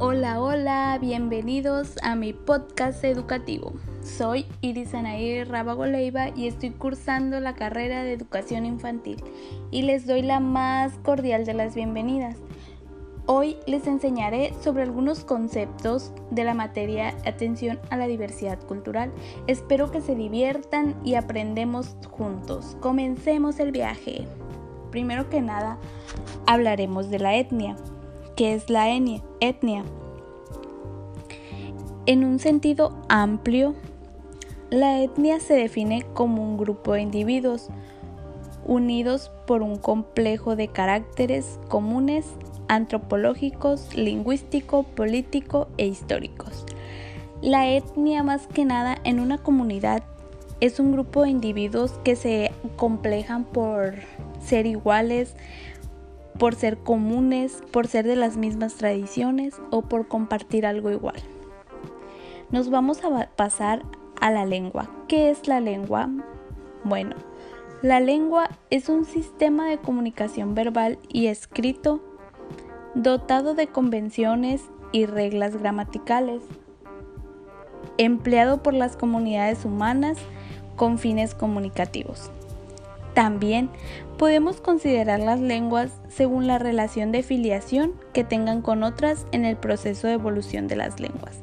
Hola, hola, bienvenidos a mi podcast educativo. Soy Iris Anaí Rábago Leiva y estoy cursando la carrera de educación infantil y les doy la más cordial de las bienvenidas. Hoy les enseñaré sobre algunos conceptos de la materia Atención a la diversidad cultural. Espero que se diviertan y aprendemos juntos. Comencemos el viaje. Primero que nada, hablaremos de la etnia. ¿Qué es la etnia? En un sentido amplio, la etnia se define como un grupo de individuos unidos por un complejo de caracteres comunes antropológicos, lingüístico, político e históricos. La etnia más que nada en una comunidad es un grupo de individuos que se complejan por ser iguales, por ser comunes, por ser de las mismas tradiciones o por compartir algo igual. Nos vamos a pasar a la lengua. ¿Qué es la lengua? Bueno, la lengua es un sistema de comunicación verbal y escrito dotado de convenciones y reglas gramaticales, empleado por las comunidades humanas con fines comunicativos. También podemos considerar las lenguas según la relación de filiación que tengan con otras en el proceso de evolución de las lenguas.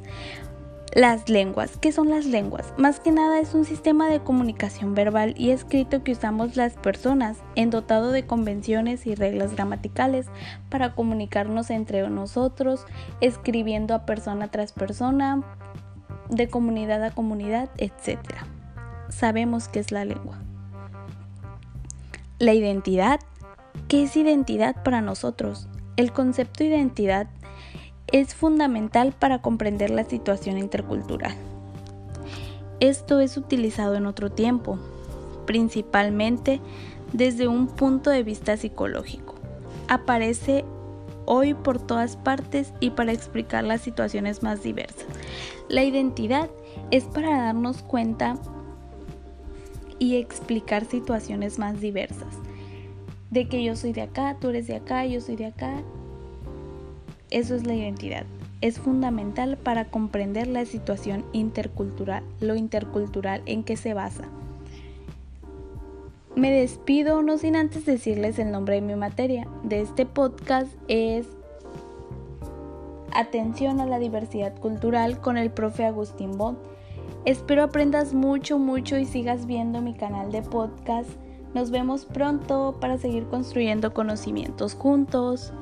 Las lenguas. ¿Qué son las lenguas? Más que nada es un sistema de comunicación verbal y escrito que usamos las personas en dotado de convenciones y reglas gramaticales para comunicarnos entre nosotros, escribiendo a persona tras persona, de comunidad a comunidad, etc. Sabemos qué es la lengua. La identidad. ¿Qué es identidad para nosotros? El concepto de identidad es fundamental para comprender la situación intercultural. Esto es utilizado en otro tiempo, principalmente desde un punto de vista psicológico. Aparece hoy por todas partes y para explicar las situaciones más diversas. La identidad es para darnos cuenta y explicar situaciones más diversas. De que yo soy de acá, tú eres de acá, yo soy de acá eso es la identidad. Es fundamental para comprender la situación intercultural, lo intercultural en que se basa. Me despido no sin antes decirles el nombre de mi materia. De este podcast es Atención a la diversidad cultural con el profe Agustín Bond. Espero aprendas mucho, mucho y sigas viendo mi canal de podcast. Nos vemos pronto para seguir construyendo conocimientos juntos.